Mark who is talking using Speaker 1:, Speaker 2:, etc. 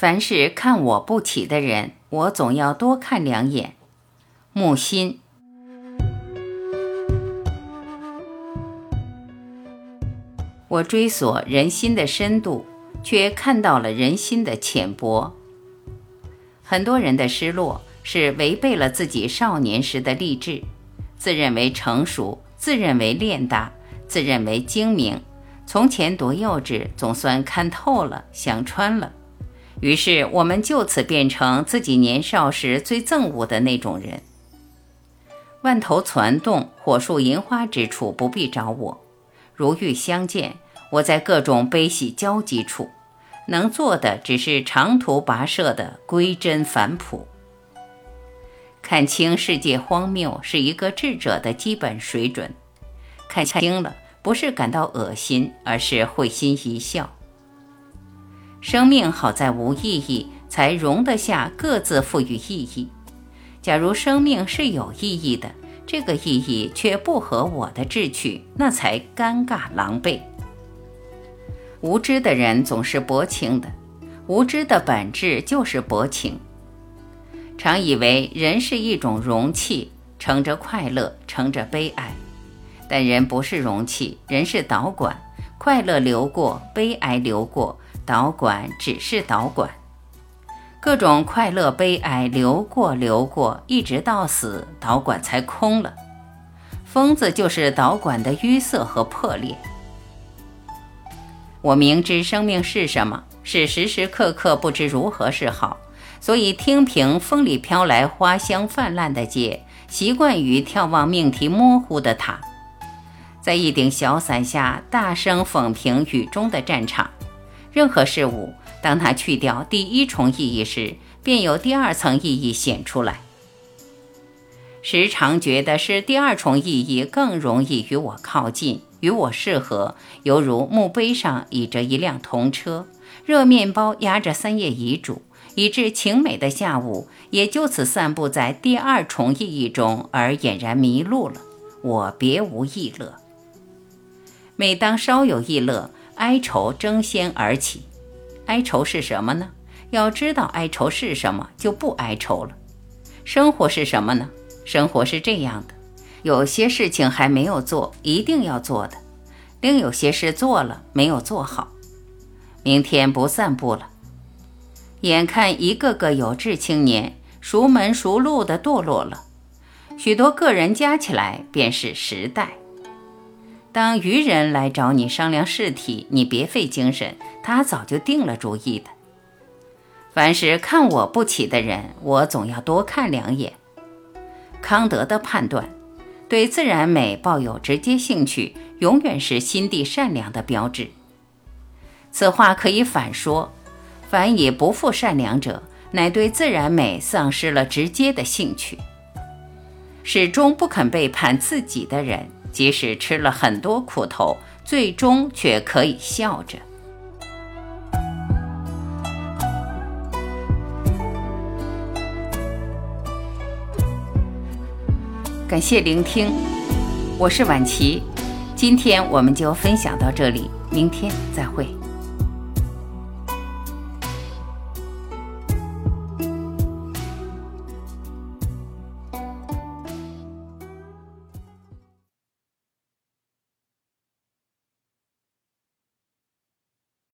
Speaker 1: 凡是看我不起的人，我总要多看两眼。木心，我追索人心的深度，却看到了人心的浅薄。很多人的失落是违背了自己少年时的励志，自认为成熟，自认为练达，自认为精明。从前多幼稚，总算看透了，想穿了。于是我们就此变成自己年少时最憎恶的那种人。万头攒动，火树银花之处不必找我。如遇相见，我在各种悲喜交集处。能做的只是长途跋涉的归真返璞。看清世界荒谬是一个智者的基本水准。看清了，不是感到恶心，而是会心一笑。生命好在无意义，才容得下各自赋予意义。假如生命是有意义的，这个意义却不合我的志趣，那才尴尬狼狈。无知的人总是薄情的，无知的本质就是薄情。常以为人是一种容器，盛着快乐，盛着悲哀。但人不是容器，人是导管，快乐流过，悲哀流过，导管只是导管。各种快乐、悲哀流过，流过，一直到死，导管才空了。疯子就是导管的淤塞和破裂。我明知生命是什么，是时时刻刻不知如何是好，所以听凭风里飘来花香泛滥的街，习惯于眺望命题模糊的塔，在一顶小伞下大声讽评雨中的战场。任何事物，当它去掉第一重意义时，便有第二层意义显出来。时常觉得是第二重意义更容易与我靠近。与我适合，犹如墓碑上倚着一辆童车，热面包压着三页遗嘱，以致晴美的下午也就此散布在第二重意义中，而俨然迷路了。我别无异乐。每当稍有异乐，哀愁争先而起。哀愁是什么呢？要知道哀愁是什么，就不哀愁了。生活是什么呢？生活是这样的。有些事情还没有做，一定要做的；另有些事做了，没有做好。明天不散步了。眼看一个个有志青年熟门熟路的堕落了，许多个人加起来便是时代。当愚人来找你商量事体，你别费精神，他早就定了主意的。凡是看我不起的人，我总要多看两眼。康德的判断。对自然美抱有直接兴趣，永远是心地善良的标志。此话可以反说：凡以不负善良者，乃对自然美丧失了直接的兴趣。始终不肯背叛自己的人，即使吃了很多苦头，最终却可以笑着。感谢聆听，我是婉琪，今天我们就分享到这里，明天再会。